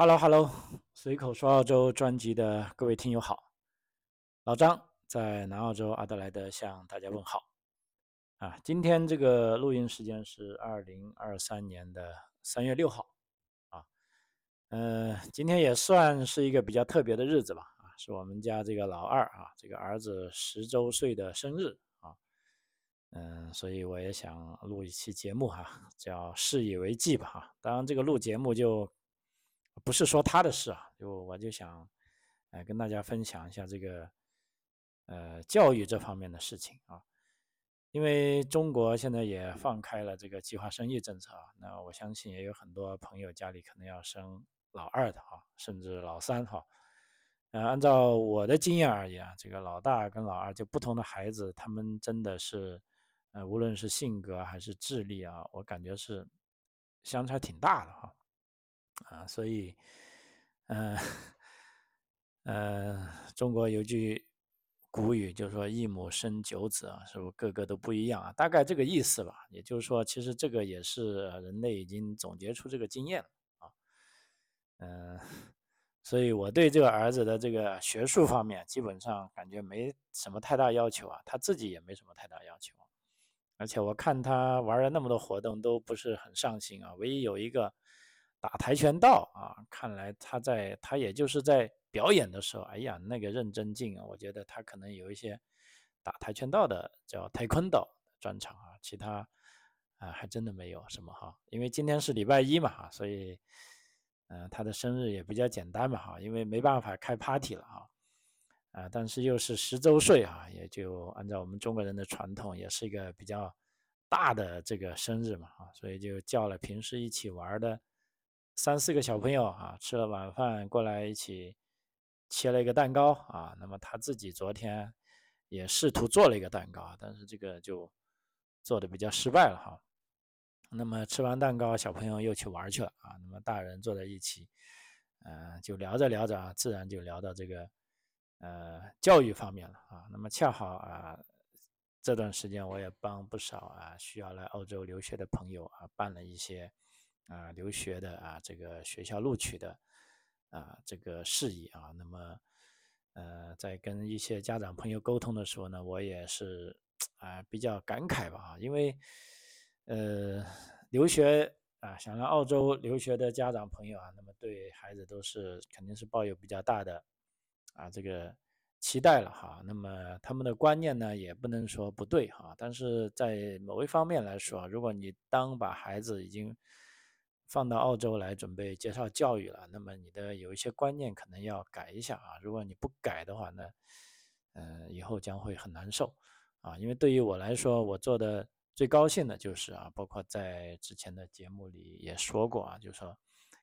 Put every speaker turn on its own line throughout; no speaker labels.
Hello Hello，随口说澳洲专辑的各位听友好，老张在南澳洲阿德莱德向大家问好。啊，今天这个录音时间是二零二三年的三月六号，啊，呃，今天也算是一个比较特别的日子吧，啊，是我们家这个老二啊，这个儿子十周岁的生日啊，嗯，所以我也想录一期节目哈，叫事以为继吧哈。当然，这个录节目就。不是说他的事啊，就我就想，呃，跟大家分享一下这个，呃，教育这方面的事情啊。因为中国现在也放开了这个计划生育政策啊，那我相信也有很多朋友家里可能要生老二的哈，甚至老三哈。呃，按照我的经验而言啊，这个老大跟老二就不同的孩子，他们真的是，呃，无论是性格还是智力啊，我感觉是相差挺大的哈。啊，啊所以，嗯，呃，中国有句古语，就是说“一母生九子”啊，是不是个个都不一样啊？大概这个意思吧。也就是说，其实这个也是人类已经总结出这个经验了啊。嗯，所以我对这个儿子的这个学术方面，基本上感觉没什么太大要求啊，他自己也没什么太大要求。而且我看他玩了那么多活动，都不是很上心啊，唯一有一个。打跆拳道啊，看来他在他也就是在表演的时候，哎呀，那个认真劲啊，我觉得他可能有一些打跆拳道的叫跆拳道专场啊，其他啊还真的没有什么哈。因为今天是礼拜一嘛哈，所以嗯，他的生日也比较简单嘛哈，因为没办法开 party 了哈，啊，但是又是十周岁啊，也就按照我们中国人的传统，也是一个比较大的这个生日嘛哈，所以就叫了平时一起玩的。三四个小朋友啊，吃了晚饭过来一起切了一个蛋糕啊。那么他自己昨天也试图做了一个蛋糕，但是这个就做的比较失败了哈。那么吃完蛋糕，小朋友又去玩去了啊。那么大人坐在一起，呃，就聊着聊着啊，自然就聊到这个呃教育方面了啊。那么恰好啊，这段时间我也帮不少啊需要来澳洲留学的朋友啊办了一些。啊，留学的啊，这个学校录取的啊，这个事宜啊，那么呃，在跟一些家长朋友沟通的时候呢，我也是啊比较感慨吧啊，因为呃留学啊，想来澳洲留学的家长朋友啊，那么对孩子都是肯定是抱有比较大的啊这个期待了哈，那么他们的观念呢也不能说不对哈，但是在某一方面来说，如果你当把孩子已经放到澳洲来准备介绍教育了，那么你的有一些观念可能要改一下啊。如果你不改的话呢，嗯，以后将会很难受啊。因为对于我来说，我做的最高兴的就是啊，包括在之前的节目里也说过啊，就是说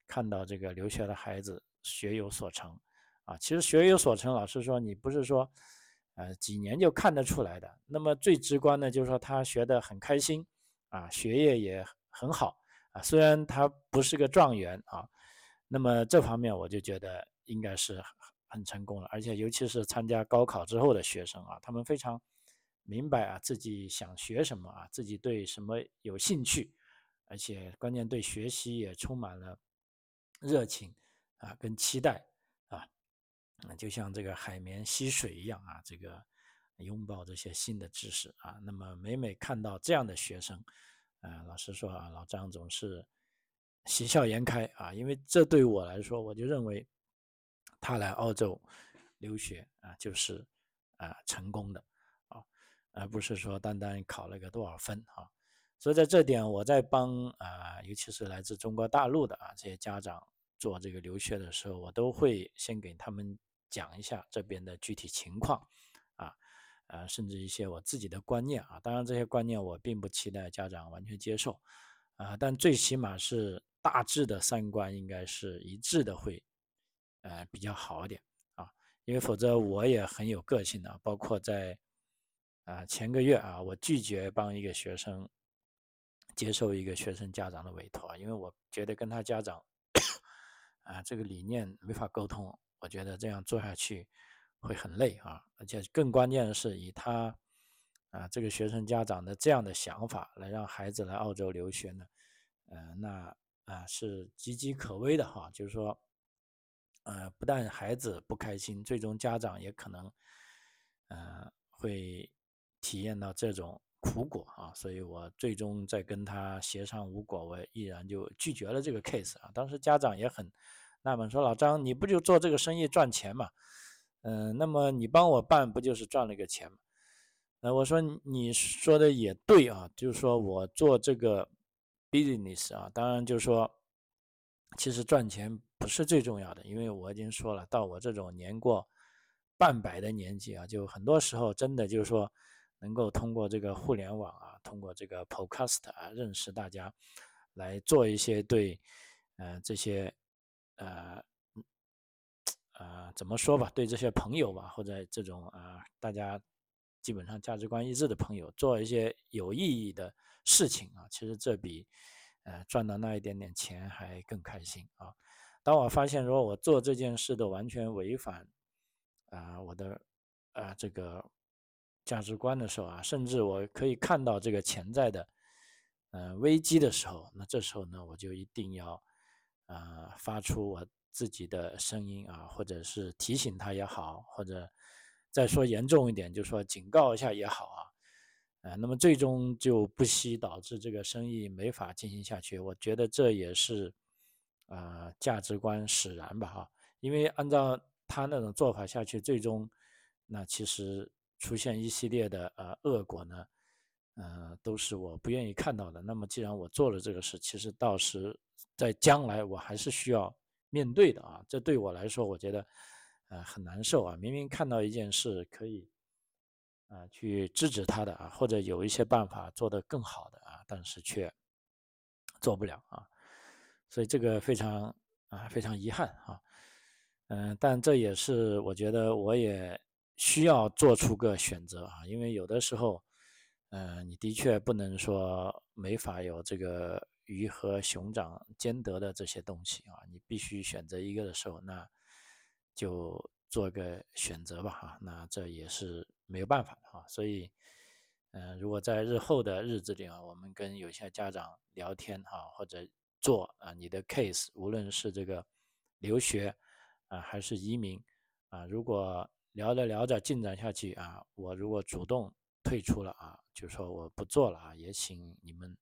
看到这个留学的孩子学有所成啊。其实学有所成，老师说你不是说呃几年就看得出来的。那么最直观的就是说他学得很开心啊，学业也很好。虽然他不是个状元啊，那么这方面我就觉得应该是很成功了，而且尤其是参加高考之后的学生啊，他们非常明白啊自己想学什么啊，自己对什么有兴趣，而且关键对学习也充满了热情啊跟期待啊，就像这个海绵吸水一样啊，这个拥抱这些新的知识啊，那么每每看到这样的学生。啊，老实说啊，老张总是喜笑颜开啊，因为这对我来说，我就认为他来澳洲留学啊，就是啊成功的啊，而不是说单单考了个多少分啊。所以在这点，我在帮啊，尤其是来自中国大陆的啊这些家长做这个留学的时候，我都会先给他们讲一下这边的具体情况啊。甚至一些我自己的观念啊，当然这些观念我并不期待家长完全接受，啊，但最起码是大致的三观应该是一致的，会，呃，比较好点啊，因为否则我也很有个性的，包括在，啊，前个月啊，我拒绝帮一个学生接受一个学生家长的委托，因为我觉得跟他家长，啊，这个理念没法沟通，我觉得这样做下去。会很累啊，而且更关键的是，以他啊这个学生家长的这样的想法来让孩子来澳洲留学呢，呃，那啊是岌岌可危的哈。就是说，呃，不但孩子不开心，最终家长也可能，呃，会体验到这种苦果啊。所以我最终在跟他协商无果，我毅然就拒绝了这个 case 啊。当时家长也很纳闷，说老张，你不就做这个生意赚钱嘛？嗯，那么你帮我办不就是赚了个钱吗？呃，我说你说的也对啊，就是说我做这个 business 啊，当然就是说，其实赚钱不是最重要的，因为我已经说了，到我这种年过半百的年纪啊，就很多时候真的就是说，能够通过这个互联网啊，通过这个 podcast 啊，认识大家，来做一些对，呃，这些，呃，呃，怎么说吧，对这些朋友吧，或者这种啊，大家。基本上价值观一致的朋友做一些有意义的事情啊，其实这比呃赚到那一点点钱还更开心啊。当我发现如果我做这件事的完全违反啊我的啊这个价值观的时候啊，甚至我可以看到这个潜在的呃危机的时候，那这时候呢，我就一定要啊发出我自己的声音啊，或者是提醒他也好，或者。再说严重一点，就说警告一下也好啊，呃，那么最终就不惜导致这个生意没法进行下去。我觉得这也是，呃，价值观使然吧，哈。因为按照他那种做法下去，最终那其实出现一系列的呃恶果呢，呃，都是我不愿意看到的。那么既然我做了这个事，其实到时在将来我还是需要面对的啊。这对我来说，我觉得。啊，很难受啊！明明看到一件事可以，啊，去制止他的啊，或者有一些办法做得更好的啊，但是却做不了啊，所以这个非常啊，非常遗憾啊。嗯，但这也是我觉得我也需要做出个选择啊，因为有的时候，嗯，你的确不能说没法有这个鱼和熊掌兼得的这些东西啊，你必须选择一个的时候，那。就做个选择吧，哈，那这也是没有办法的哈。所以，嗯，如果在日后的日子里啊，我们跟有些家长聊天哈，或者做啊你的 case，无论是这个留学啊还是移民啊，如果聊着聊着进展下去啊，我如果主动退出了啊，就说我不做了啊，也请你们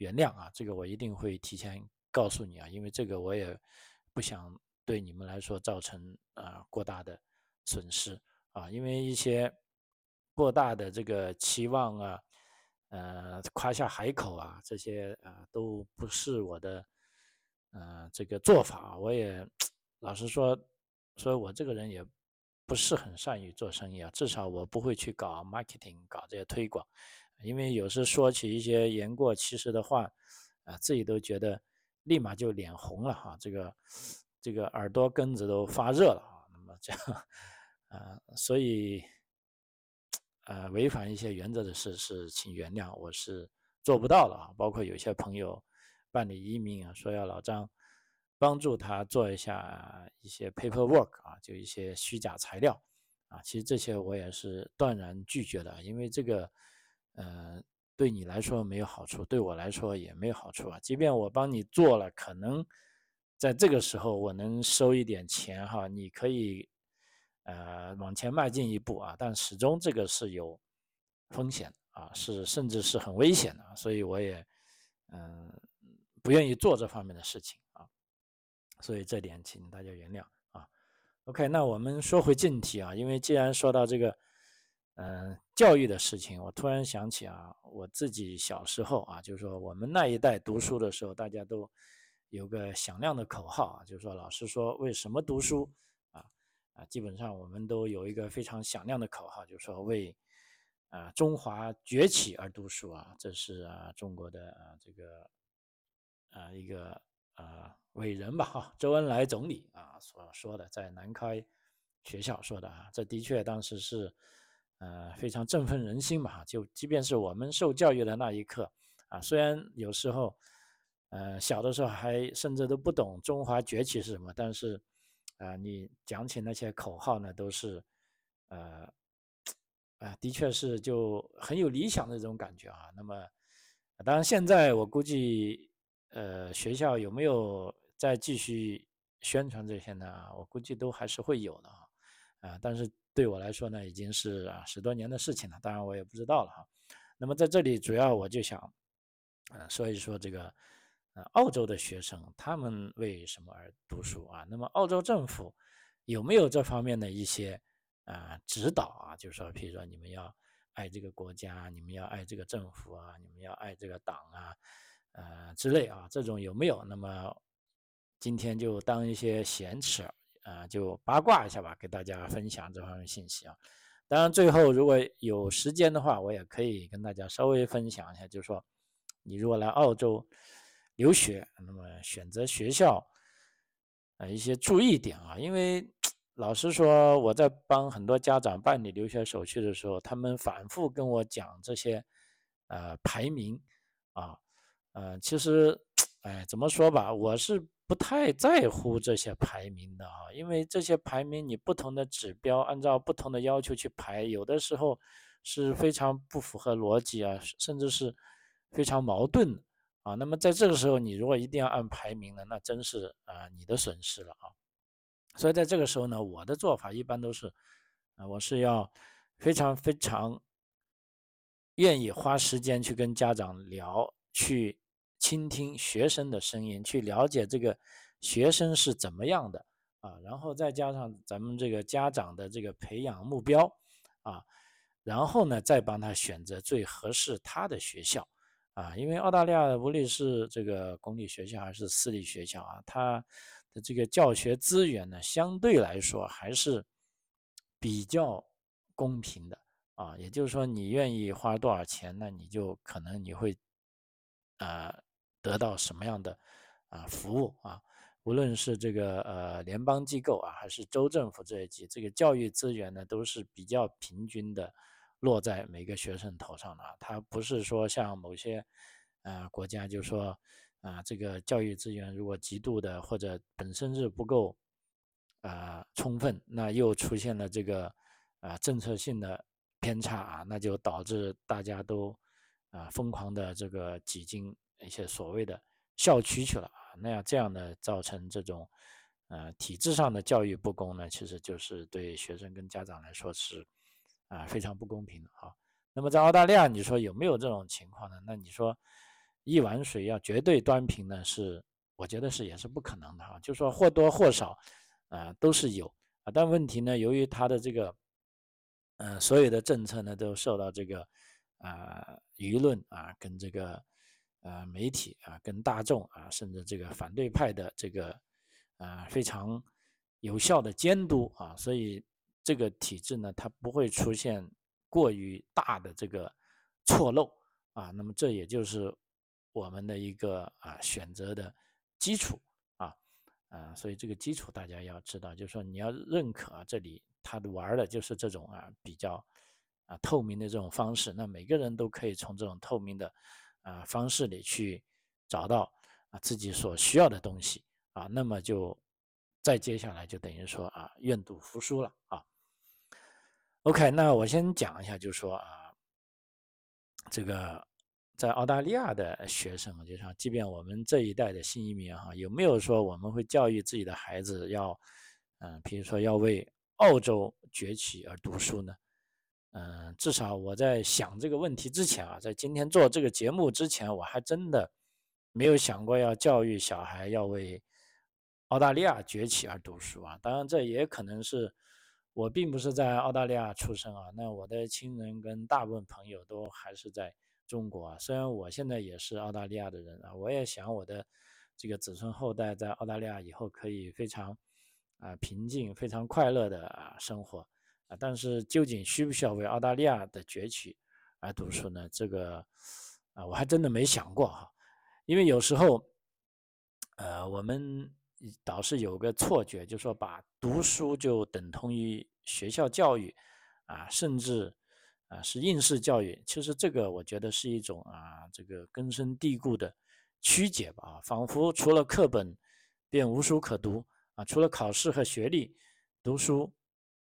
原谅啊，这个我一定会提前告诉你啊，因为这个我也不想。对你们来说造成啊过大的损失啊，因为一些过大的这个期望啊，呃夸下海口啊，这些啊都不是我的呃这个做法。我也老实说，说我这个人也不是很善于做生意啊，至少我不会去搞 marketing，搞这些推广，因为有时说起一些言过其实的话啊，自己都觉得立马就脸红了哈，这个。这个耳朵根子都发热了啊，那么这样，啊，所以，呃，违反一些原则的事是，请原谅，我是做不到了啊。包括有些朋友办理移民啊，说要老张帮助他做一下一些 paperwork 啊，就一些虚假材料啊，其实这些我也是断然拒绝的，因为这个，呃，对你来说没有好处，对我来说也没有好处啊。即便我帮你做了，可能。在这个时候，我能收一点钱哈，你可以，呃，往前迈进一步啊，但始终这个是有风险啊，是甚至是很危险的，所以我也，嗯，不愿意做这方面的事情啊，所以这点请大家原谅啊。OK，那我们说回正题啊，因为既然说到这个，嗯，教育的事情，我突然想起啊，我自己小时候啊，就是说我们那一代读书的时候，大家都。有个响亮的口号啊，就是说老师说为什么读书啊啊，基本上我们都有一个非常响亮的口号，就是说为啊中华崛起而读书啊，这是啊中国的啊这个啊一个啊伟人吧哈，周恩来总理啊所说的，在南开学校说的啊，这的确当时是呃非常振奋人心嘛，就即便是我们受教育的那一刻啊，虽然有时候。呃，小的时候还甚至都不懂中华崛起是什么，但是，啊，你讲起那些口号呢，都是，呃，啊，的确是就很有理想的这种感觉啊。那么，当然现在我估计，呃，学校有没有再继续宣传这些呢，我估计都还是会有的啊，但是对我来说呢，已经是啊十多年的事情了，当然我也不知道了哈。那么在这里主要我就想，呃，说一说这个，呃，澳洲的学生他们为什么而读书啊？那么澳洲政府有没有这方面的一些啊指导啊？就是说，譬如说你们要爱这个国家，你们要爱这个政府啊，你们要爱这个党啊，呃之类啊，这种有没有？那么今天就当一些闲扯啊，就八卦一下吧，给大家分享这方面信息啊。当然，最后如果有时间的话，我也可以跟大家稍微分享一下，就是说，你如果来澳洲留学，那么选择学校，呃，一些注意点啊。因为老实说，我在帮很多家长办理留学手续的时候，他们反复跟我讲这些，呃，排名啊，呃，其实，哎，怎么说吧，我是。不太在乎这些排名的啊，因为这些排名你不同的指标按照不同的要求去排，有的时候是非常不符合逻辑啊，甚至是非常矛盾啊。那么在这个时候，你如果一定要按排名呢，那真是啊你的损失了啊。所以在这个时候呢，我的做法一般都是啊，我是要非常非常愿意花时间去跟家长聊去。倾听学生的声音，去了解这个学生是怎么样的啊，然后再加上咱们这个家长的这个培养目标啊，然后呢，再帮他选择最合适他的学校啊，因为澳大利亚无论是这个公立学校还是私立学校啊，它的这个教学资源呢，相对来说还是比较公平的啊，也就是说，你愿意花多少钱，那你就可能你会啊。得到什么样的啊服务啊？无论是这个呃联邦机构啊，还是州政府这一级，这个教育资源呢，都是比较平均的落在每个学生头上的。它不是说像某些啊国家，就说啊这个教育资源如果极度的或者本身是不够啊充分，那又出现了这个啊政策性的偏差啊，那就导致大家都啊疯狂的这个挤进。一些所谓的校区去了啊，那样这样呢，造成这种呃体制上的教育不公呢，其实就是对学生跟家长来说是啊非常不公平的啊。那么在澳大利亚，你说有没有这种情况呢？那你说一碗水要绝对端平呢，是我觉得是也是不可能的哈。就说或多或少啊都是有啊，但问题呢，由于它的这个嗯所有的政策呢都受到这个啊舆论啊跟这个。呃，媒体啊，跟大众啊，甚至这个反对派的这个啊非常有效的监督啊，所以这个体制呢，它不会出现过于大的这个错漏啊。那么这也就是我们的一个啊选择的基础啊啊，所以这个基础大家要知道，就是说你要认可这里他玩的就是这种啊比较啊透明的这种方式，那每个人都可以从这种透明的。啊，方式里去找到啊自己所需要的东西啊，那么就再接下来就等于说啊愿赌服输了啊。OK，那我先讲一下，就说啊，这个在澳大利亚的学生，就像即便我们这一代的新移民哈，有没有说我们会教育自己的孩子要嗯，比如说要为澳洲崛起而读书呢？嗯，至少我在想这个问题之前啊，在今天做这个节目之前，我还真的没有想过要教育小孩要为澳大利亚崛起而读书啊。当然，这也可能是我并不是在澳大利亚出生啊。那我的亲人跟大部分朋友都还是在中国啊。虽然我现在也是澳大利亚的人啊，我也想我的这个子孙后代在澳大利亚以后可以非常啊平静、非常快乐的啊生活。啊，但是究竟需不需要为澳大利亚的崛起而读书呢？这个啊，我还真的没想过哈。因为有时候，呃，我们导师有个错觉，就说把读书就等同于学校教育啊，甚至啊是应试教育。其实这个我觉得是一种啊这个根深蒂固的曲解吧，仿佛除了课本便无书可读啊，除了考试和学历，读书。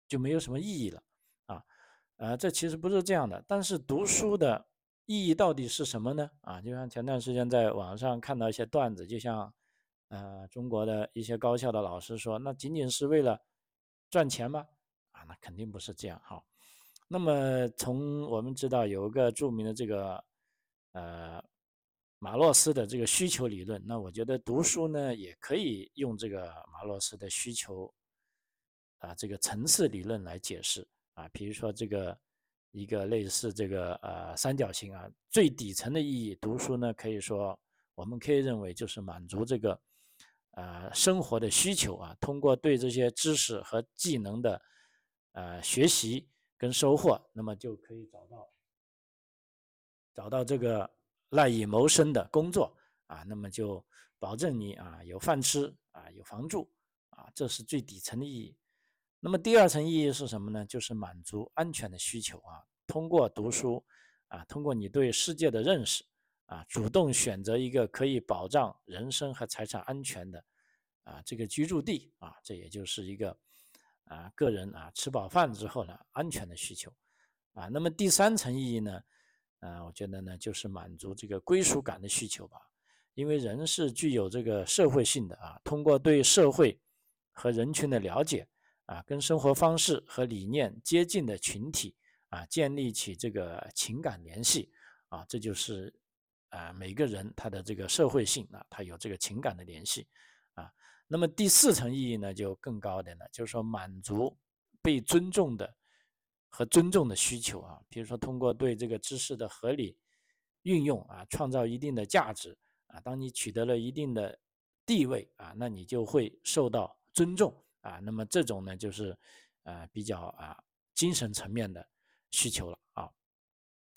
就没有什么意义了，啊，呃，这其实不是这样的。但是读书的意义到底是什么呢？啊，就像前段时间在网上看到一些段子，就像呃，中国的一些高校的老师说，那仅仅是为了赚钱吗？啊，那肯定不是这样哈。那么从我们知道有一个著名的这个呃马洛斯的这个需求理论，那我觉得读书呢也可以用这个马洛斯的需求啊这个层次理论来解释啊，比如说这个一个类似这个呃三角形啊，最底层的意义，读书呢可以说我们可以认为就是满足这个。呃，生活的需求啊，通过对这些知识和技能的呃学习跟收获，那么就可以找到找到这个赖以谋生的工作啊，那么就保证你啊有饭吃啊有房住啊，这是最底层的意义。那么第二层意义是什么呢？就是满足安全的需求啊，通过读书啊，通过你对世界的认识。啊，主动选择一个可以保障人身和财产安全的啊这个居住地啊，这也就是一个啊个人啊吃饱饭之后呢安全的需求啊。那么第三层意义呢，啊，我觉得呢就是满足这个归属感的需求吧，因为人是具有这个社会性的啊，通过对社会和人群的了解啊，跟生活方式和理念接近的群体啊，建立起这个情感联系啊，这就是。啊，每个人他的这个社会性啊，他有这个情感的联系啊。那么第四层意义呢，就更高的呢，就是说满足被尊重的和尊重的需求啊。比如说，通过对这个知识的合理运用啊，创造一定的价值啊。当你取得了一定的地位啊，那你就会受到尊重啊。那么这种呢，就是啊比较啊精神层面的需求了啊。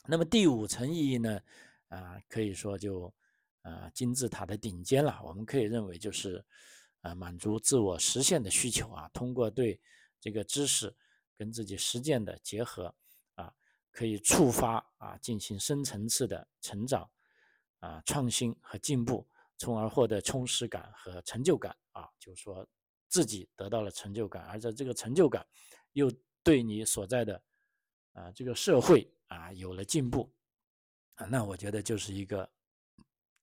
那么第五层意义呢？啊，可以说就，呃，金字塔的顶尖了。我们可以认为就是，呃，满足自我实现的需求啊。通过对这个知识跟自己实践的结合啊，可以触发啊，进行深层次的成长啊、创新和进步，从而获得充实感和成就感啊。就是说自己得到了成就感，而在这个成就感又对你所在的啊这个社会啊有了进步。啊，那我觉得就是一个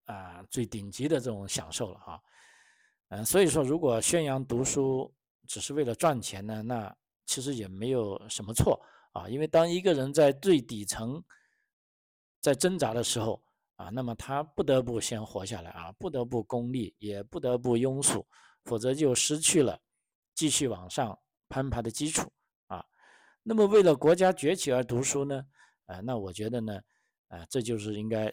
啊最顶级的这种享受了哈，嗯，所以说如果宣扬读书只是为了赚钱呢，那其实也没有什么错啊，因为当一个人在最底层在挣扎的时候啊，那么他不得不先活下来啊，不得不功利，也不得不庸俗，否则就失去了继续往上攀爬的基础啊。那么为了国家崛起而读书呢，啊，那我觉得呢。啊，这就是应该，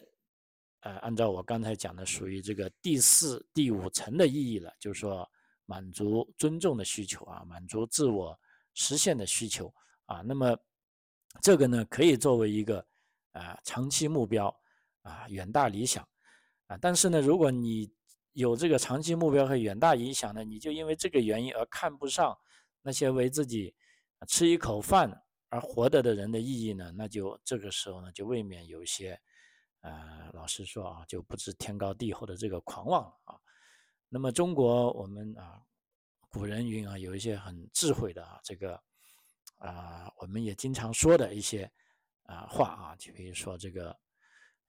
呃，按照我刚才讲的，属于这个第四、第五层的意义了，就是说满足尊重的需求啊，满足自我实现的需求啊。那么这个呢，可以作为一个啊长期目标啊，远大理想啊。但是呢，如果你有这个长期目标和远大理想呢，你就因为这个原因而看不上那些为自己吃一口饭。而活着的人的意义呢？那就这个时候呢，就未免有些，呃，老实说啊，就不知天高地厚的这个狂妄了啊。那么中国我们啊，古人云啊，有一些很智慧的啊，这个啊，我们也经常说的一些啊话啊，就比如说这个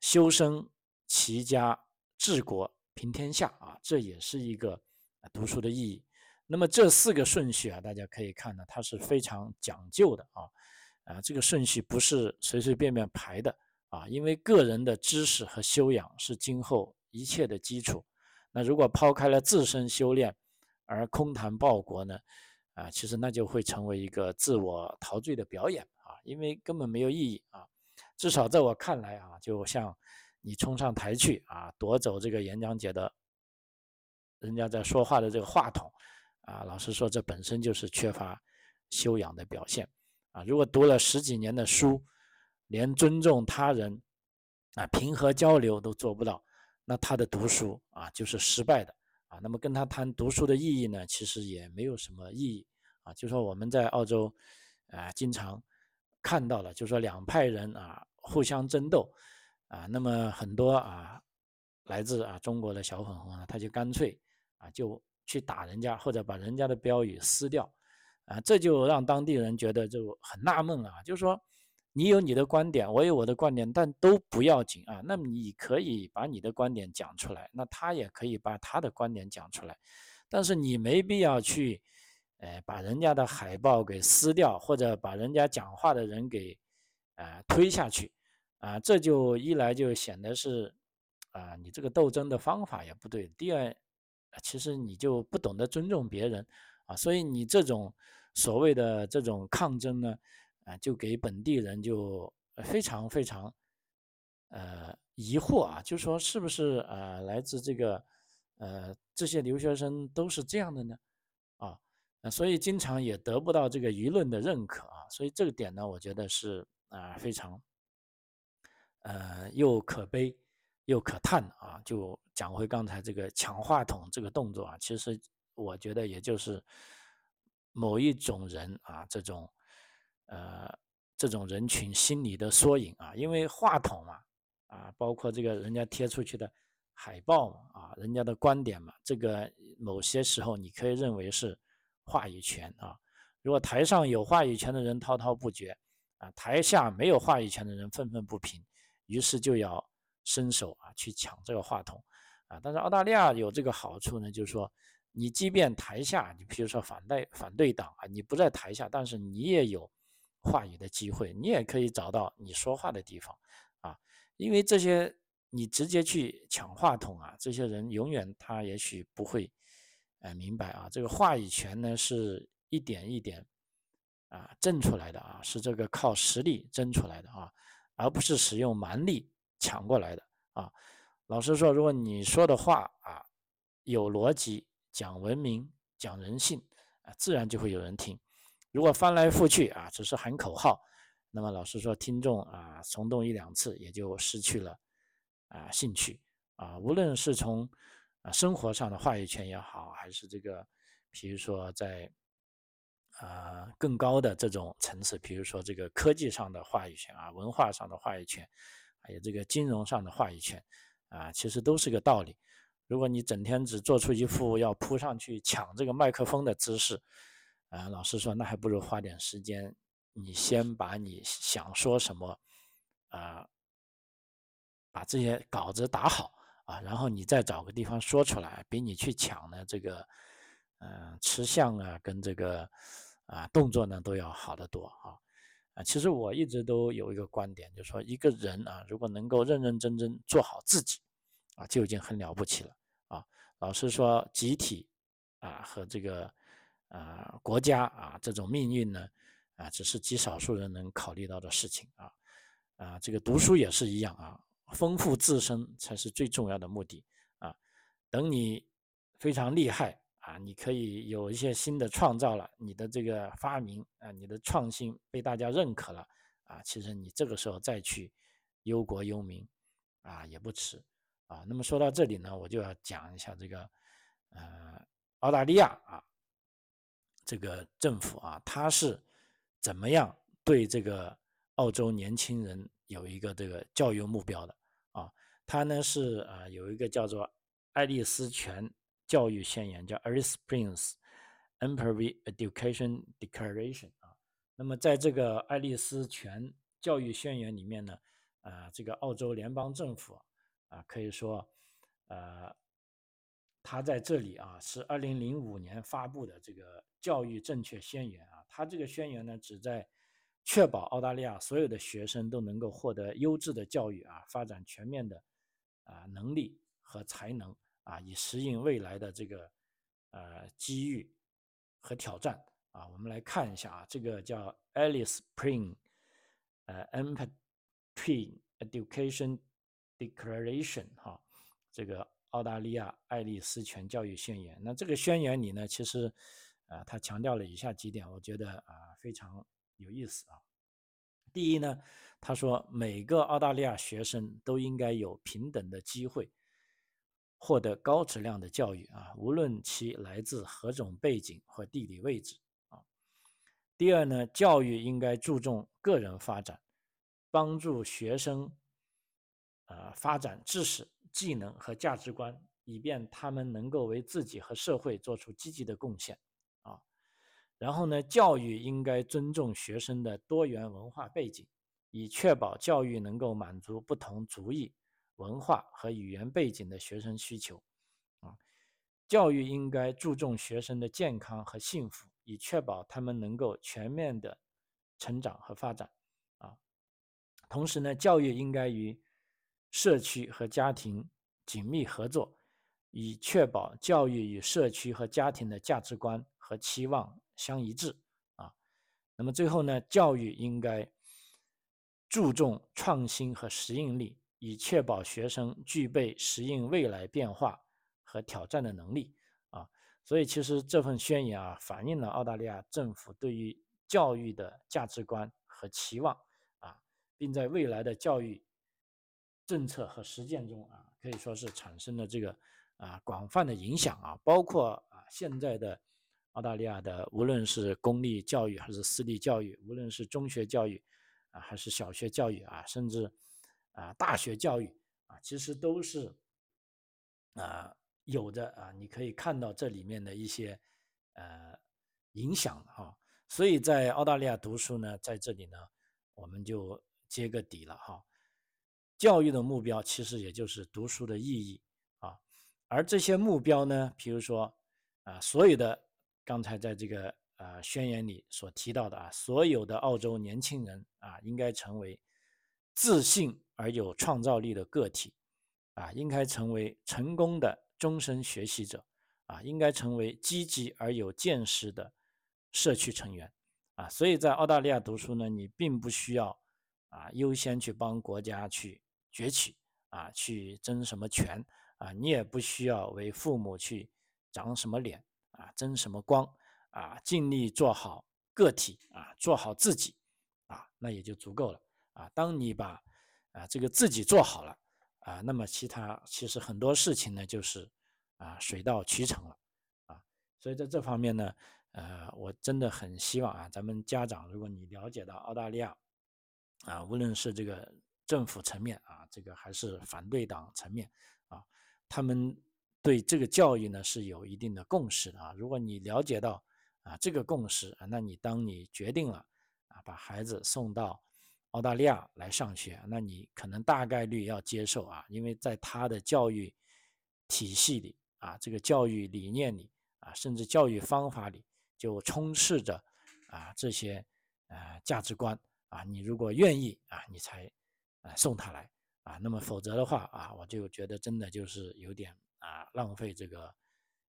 修身齐家治国平天下啊，这也是一个读书的意义。那么这四个顺序啊，大家可以看到，它是非常讲究的啊。啊，这个顺序不是随随便便排的啊，因为个人的知识和修养是今后一切的基础。那如果抛开了自身修炼而空谈报国呢？啊，其实那就会成为一个自我陶醉的表演啊，因为根本没有意义啊。至少在我看来啊，就像你冲上台去啊，夺走这个演讲者的人家在说话的这个话筒啊，老实说，这本身就是缺乏修养的表现。啊，如果读了十几年的书，连尊重他人、啊平和交流都做不到，那他的读书啊就是失败的啊。那么跟他谈读书的意义呢，其实也没有什么意义啊。就说我们在澳洲啊，经常看到了，就说两派人啊互相争斗啊，那么很多啊来自啊中国的小粉红啊，他就干脆啊就去打人家，或者把人家的标语撕掉。啊，这就让当地人觉得就很纳闷啊，就是说，你有你的观点，我有我的观点，但都不要紧啊。那么你可以把你的观点讲出来，那他也可以把他的观点讲出来，但是你没必要去，呃，把人家的海报给撕掉，或者把人家讲话的人给，呃，推下去，啊，这就一来就显得是，啊，你这个斗争的方法也不对。第二，其实你就不懂得尊重别人，啊，所以你这种所谓的这种抗争呢。啊，就给本地人就非常非常，呃，疑惑啊，就说是不是啊来自这个，呃，这些留学生都是这样的呢？啊，所以经常也得不到这个舆论的认可啊，所以这个点呢，我觉得是啊非常，呃，又可悲又可叹啊。就讲回刚才这个抢话筒这个动作啊，其实我觉得也就是某一种人啊这种。呃，这种人群心理的缩影啊，因为话筒嘛，啊，包括这个人家贴出去的海报嘛，啊，人家的观点嘛，这个某些时候你可以认为是话语权啊。如果台上有话语权的人滔滔不绝，啊，台下没有话语权的人愤愤不平，于是就要伸手啊去抢这个话筒，啊，但是澳大利亚有这个好处呢，就是说，你即便台下，你比如说反对反对党啊，你不在台下，但是你也有。话语的机会，你也可以找到你说话的地方，啊，因为这些你直接去抢话筒啊，这些人永远他也许不会，呃，明白啊，这个话语权呢是一点一点啊挣出来的啊，是这个靠实力争出来的啊，而不是使用蛮力抢过来的啊。老实说，如果你说的话啊有逻辑、讲文明、讲人性啊，自然就会有人听。如果翻来覆去啊，只是喊口号，那么老实说，听众啊，从动一两次也就失去了啊兴趣啊。无论是从啊生活上的话语权也好，还是这个，比如说在啊更高的这种层次，比如说这个科技上的话语权啊，文化上的话语权，还有这个金融上的话语权啊，其实都是个道理。如果你整天只做出一副要扑上去抢这个麦克风的姿势，啊，老师说，那还不如花点时间，你先把你想说什么，啊，把这些稿子打好啊，然后你再找个地方说出来，比你去抢呢这个，嗯，吃相啊，跟这个啊动作呢都要好得多啊。啊，其实我一直都有一个观点，就是说一个人啊，如果能够认认真真做好自己，啊，就已经很了不起了啊。老师说，集体啊和这个。啊，国家啊，这种命运呢，啊，只是极少数人能考虑到的事情啊，啊，这个读书也是一样啊，丰富自身才是最重要的目的啊。等你非常厉害啊，你可以有一些新的创造了，你的这个发明啊，你的创新被大家认可了啊，其实你这个时候再去忧国忧民啊，也不迟啊。那么说到这里呢，我就要讲一下这个呃，澳大利亚啊。这个政府啊，他是怎么样对这个澳洲年轻人有一个这个教育目标的啊？他呢是啊有一个叫做《爱丽丝泉教育宣言》，叫 Alice Springs Empire Education Declaration 啊。那么在这个爱丽丝泉教育宣言里面呢，啊，这个澳洲联邦政府啊，可以说，呃。他在这里啊，是二零零五年发布的这个教育正确宣言啊。他这个宣言呢，旨在确保澳大利亚所有的学生都能够获得优质的教育啊，发展全面的啊能力和才能啊，以适应未来的这个呃机遇和挑战啊。我们来看一下啊，这个叫 Alice Spring 呃 Empire Education Declaration 哈，这个。澳大利亚爱丽丝泉教育宣言，那这个宣言里呢，其实，啊，他强调了以下几点，我觉得啊非常有意思啊。第一呢，他说每个澳大利亚学生都应该有平等的机会，获得高质量的教育啊，无论其来自何种背景或地理位置啊。第二呢，教育应该注重个人发展，帮助学生，呃，发展知识。技能和价值观，以便他们能够为自己和社会做出积极的贡献，啊，然后呢，教育应该尊重学生的多元文化背景，以确保教育能够满足不同族裔、文化和语言背景的学生需求。啊，教育应该注重学生的健康和幸福，以确保他们能够全面的成长和发展。啊，同时呢，教育应该与社区和家庭紧密合作，以确保教育与社区和家庭的价值观和期望相一致。啊，那么最后呢，教育应该。注重创新和适应力，以确保学生具备适应未来变化和挑战的能力啊。所以，其实这份宣言啊，反映了澳大利亚政府对于教育的价值观和期望啊，并在未来的教育政策和实践中啊，可以说是产生了这个啊广泛的影响啊。包括啊现在的澳大利亚的，无论是公立教育还是私立教育，无论是中学教育。啊，还是小学教育啊，甚至啊大学教育啊，其实都是啊有的啊，你可以看到这里面的一些呃影响哈。所以在澳大利亚读书呢，在这里呢，我们就接个底了哈。教育的目标其实也就是读书的意义啊，而这些目标呢，比如说啊，所有的刚才在这个。啊，宣言里所提到的啊，所有的澳洲年轻人啊，应该成为自信而有创造力的个体，啊，应该成为成功的终身学习者，啊，应该成为积极而有见识的社区成员，啊，所以在澳大利亚读书呢，你并不需要啊优先去帮国家去崛起，啊，去争什么权，啊，你也不需要为父母去长什么脸，啊，争什么光。啊，尽力做好个体啊，做好自己啊，那也就足够了啊。当你把啊这个自己做好了啊，那么其他其实很多事情呢，就是啊水到渠成了啊。所以在这方面呢，呃，我真的很希望啊，咱们家长，如果你了解到澳大利亚啊，无论是这个政府层面啊，这个还是反对党层面啊，他们对这个教育呢是有一定的共识的啊。如果你了解到，啊，这个共识啊，那你当你决定了啊，把孩子送到澳大利亚来上学，那你可能大概率要接受啊，因为在他的教育体系里啊，这个教育理念里啊，甚至教育方法里就充斥着啊这些呃价值观啊，你如果愿意啊，你才啊送他来啊，那么否则的话啊，我就觉得真的就是有点啊浪费这个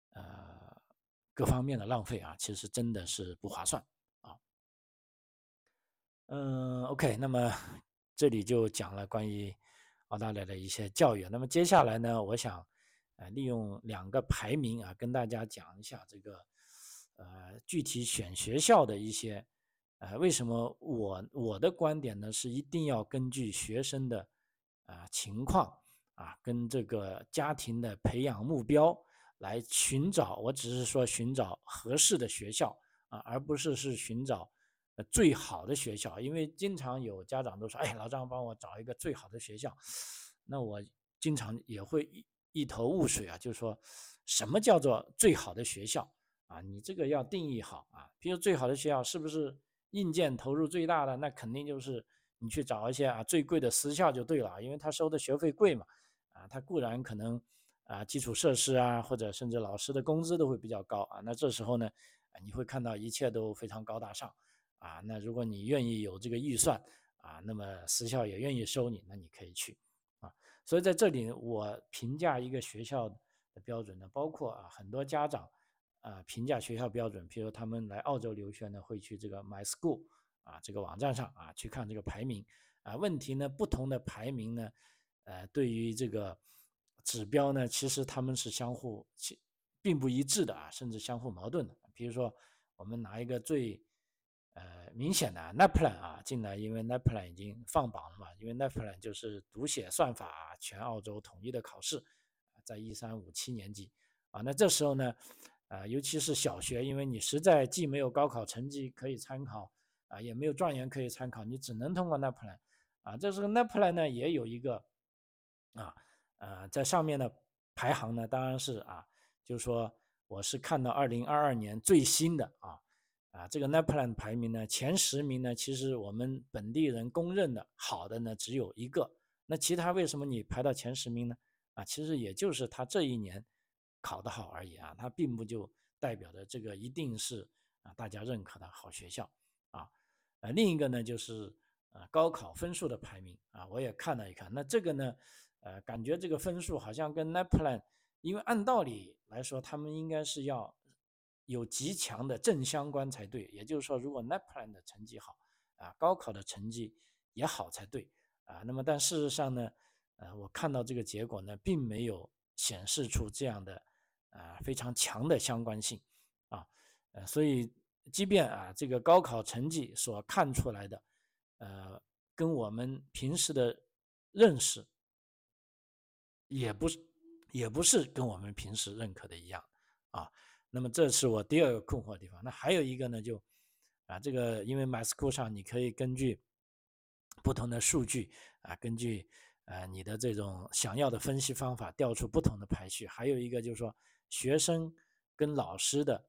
呃。各方面的浪费啊，其实真的是不划算。嗯，OK，那么这里就讲了关于澳大利亚的一些教育。那么接下来呢，我想呃利用两个排名啊，跟大家讲一下这个呃具体选学校的一些呃为什么我我的观点呢是一定要根据学生的啊情况啊跟这个家庭的培养目标。来寻找，我只是说寻找合适的学校啊，而不是是寻找最好的学校。因为经常有家长都说：“哎，老张帮我找一个最好的学校。”那我经常也会一一头雾水啊，就是说什么叫做最好的学校啊？你这个要定义好啊。比如最好的学校是不是硬件投入最大的？那肯定就是你去找一些啊最贵的私校就对了，因为他收的学费贵嘛。啊，他固然可能。啊，基础设施啊，或者甚至老师的工资都会比较高啊。那这时候呢，你会看到一切都非常高大上啊。那如果你愿意有这个预算啊，那么私校也愿意收你，那你可以去啊。所以在这里，我评价一个学校的标准呢，包括啊，很多家长啊评价学校标准，譬如他们来澳洲留学呢，会去这个 My School 啊这个网站上啊去看这个排名啊。问题呢，不同的排名呢，呃，对于这个。指标呢，其实他们是相互并不一致的啊，甚至相互矛盾的。比如说，我们拿一个最呃明显的 NAPLAN 啊进来，因为 NAPLAN 已经放榜了嘛，因为 NAPLAN 就是读写算法全澳洲统一的考试，在一三五七年级啊，那这时候呢，啊，尤其是小学，因为你实在既没有高考成绩可以参考啊，也没有状元可以参考，你只能通过 NAPLAN 啊，这时候 NAPLAN 呢也有一个啊。呃，在上面的排行呢，当然是啊，就是说我是看到二零二二年最新的啊，啊，这个 NAPLAN 排名呢，前十名呢，其实我们本地人公认的好的呢只有一个。那其他为什么你排到前十名呢？啊，其实也就是他这一年考得好而已啊，他并不就代表着这个一定是啊大家认可的好学校啊。呃，另一个呢就是呃高考分数的排名啊，我也看了一看，那这个呢，呃，感觉这个分数好像跟 NAPLAN，因为按道理来说，他们应该是要。有极强的正相关才对，也就是说，如果 NAPLAN 的成绩好，啊，高考的成绩也好才对，啊，那么但事实上呢，呃，我看到这个结果呢，并没有显示出这样的啊非常强的相关性，啊，呃，所以即便啊这个高考成绩所看出来的，呃，跟我们平时的认识，也不是也不是跟我们平时认可的一样，啊。那么这是我第二个困惑的地方。那还有一个呢，就啊，这个因为 MySchool 上你可以根据不同的数据啊，根据呃你的这种想要的分析方法调出不同的排序。还有一个就是说学生跟老师的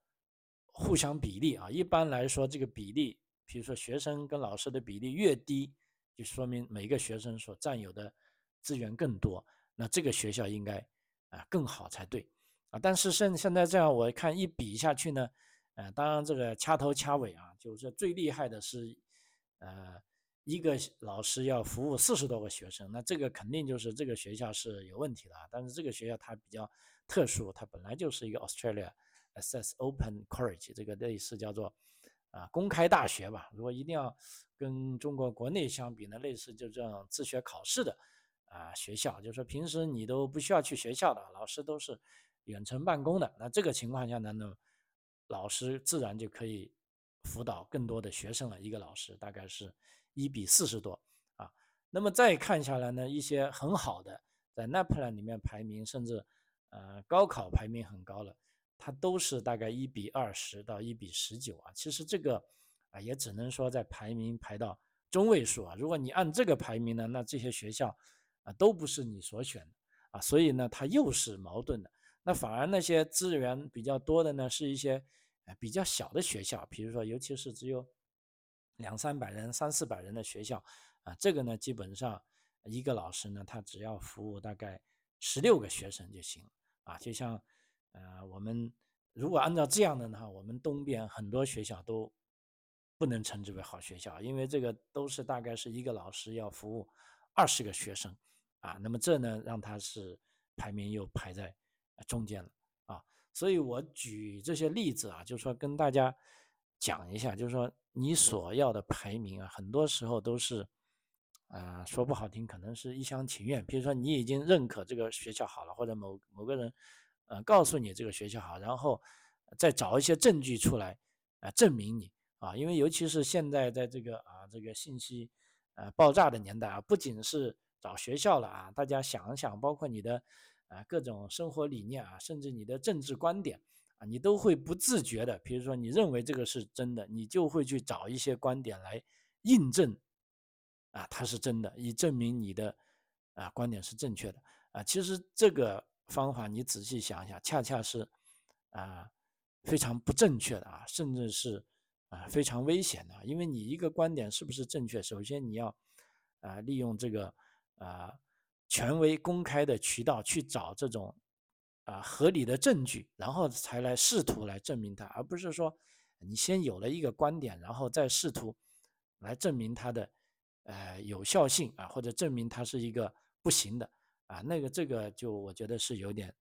互相比例啊，一般来说这个比例，比如说学生跟老师的比例越低，就说明每个学生所占有的资源更多，那这个学校应该啊更好才对。啊，但是现现在这样，我看一比下去呢，呃，当然这个掐头掐尾啊，就是最厉害的是，呃，一个老师要服务四十多个学生，那这个肯定就是这个学校是有问题的啊。但是这个学校它比较特殊，它本来就是一个 Australia Access Open College，这个类似叫做啊公开大学吧。如果一定要跟中国国内相比呢，类似就这样自学考试的啊学校，就是说平时你都不需要去学校的，老师都是。远程办公的，那这个情况下呢，那老师自然就可以辅导更多的学生了。一个老师大概是一比四十多啊。那么再看下来呢，一些很好的在 NAPLAN 里面排名，甚至呃高考排名很高了，它都是大概一比二十到一比十九啊。其实这个啊也只能说在排名排到中位数啊。如果你按这个排名呢，那这些学校啊都不是你所选的啊，所以呢它又是矛盾的。那反而那些资源比较多的呢，是一些比较小的学校，比如说尤其是只有两三百人、三四百人的学校啊，这个呢基本上一个老师呢，他只要服务大概十六个学生就行啊。就像呃我们如果按照这样的话，我们东边很多学校都不能称之为好学校，因为这个都是大概是一个老师要服务二十个学生啊。那么这呢，让他是排名又排在。中间了啊，所以我举这些例子啊，就是说跟大家讲一下，就是说你所要的排名啊，很多时候都是啊，说不好听，可能是一厢情愿。比如说你已经认可这个学校好了，或者某某个人呃告诉你这个学校好，然后再找一些证据出来啊证明你啊，因为尤其是现在在这个啊这个信息呃爆炸的年代啊，不仅是找学校了啊，大家想一想，包括你的。啊，各种生活理念啊，甚至你的政治观点啊，你都会不自觉的，比如说你认为这个是真的，你就会去找一些观点来印证，啊，它是真的，以证明你的啊观点是正确的啊。其实这个方法你仔细想想，恰恰是啊非常不正确的啊，甚至是啊非常危险的，因为你一个观点是不是正确，首先你要啊利用这个啊。权威公开的渠道去找这种啊合理的证据，然后才来试图来证明它，而不是说你先有了一个观点，然后再试图来证明它的呃有效性啊，或者证明它是一个不行的啊，那个这个就我觉得是有点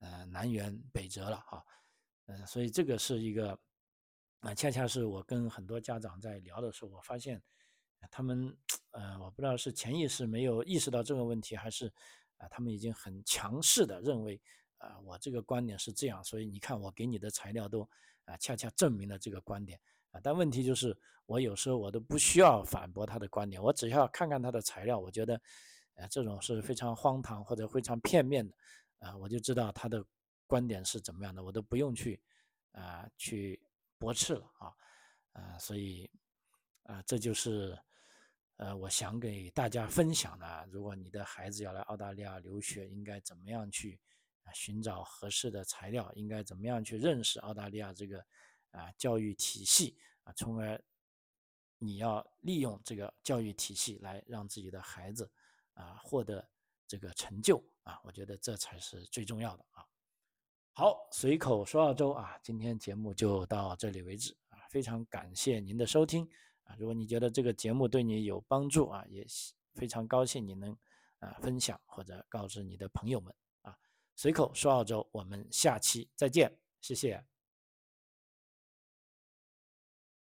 呃南辕北辙了哈，嗯，所以这个是一个啊，恰恰是我跟很多家长在聊的时候，我发现。他们，呃，我不知道是潜意识没有意识到这个问题，还是啊，他们已经很强势的认为，啊，我这个观点是这样，所以你看我给你的材料都啊，恰恰证明了这个观点啊。但问题就是，我有时候我都不需要反驳他的观点，我只要看看他的材料，我觉得，呃，这种是非常荒唐或者非常片面的，啊，我就知道他的观点是怎么样的，我都不用去啊去驳斥了啊，啊，所以啊，这就是。呃，我想给大家分享的，如果你的孩子要来澳大利亚留学，应该怎么样去寻找合适的材料？应该怎么样去认识澳大利亚这个啊教育体系啊，从而你要利用这个教育体系来让自己的孩子啊获得这个成就啊，我觉得这才是最重要的啊。好，随口说澳洲啊，今天节目就到这里为止啊，非常感谢您的收听啊。如果你觉得这个节目对你有帮助啊，也非常高兴你能啊分享或者告知你的朋友们啊。随口说澳洲，我们下期再见，谢谢。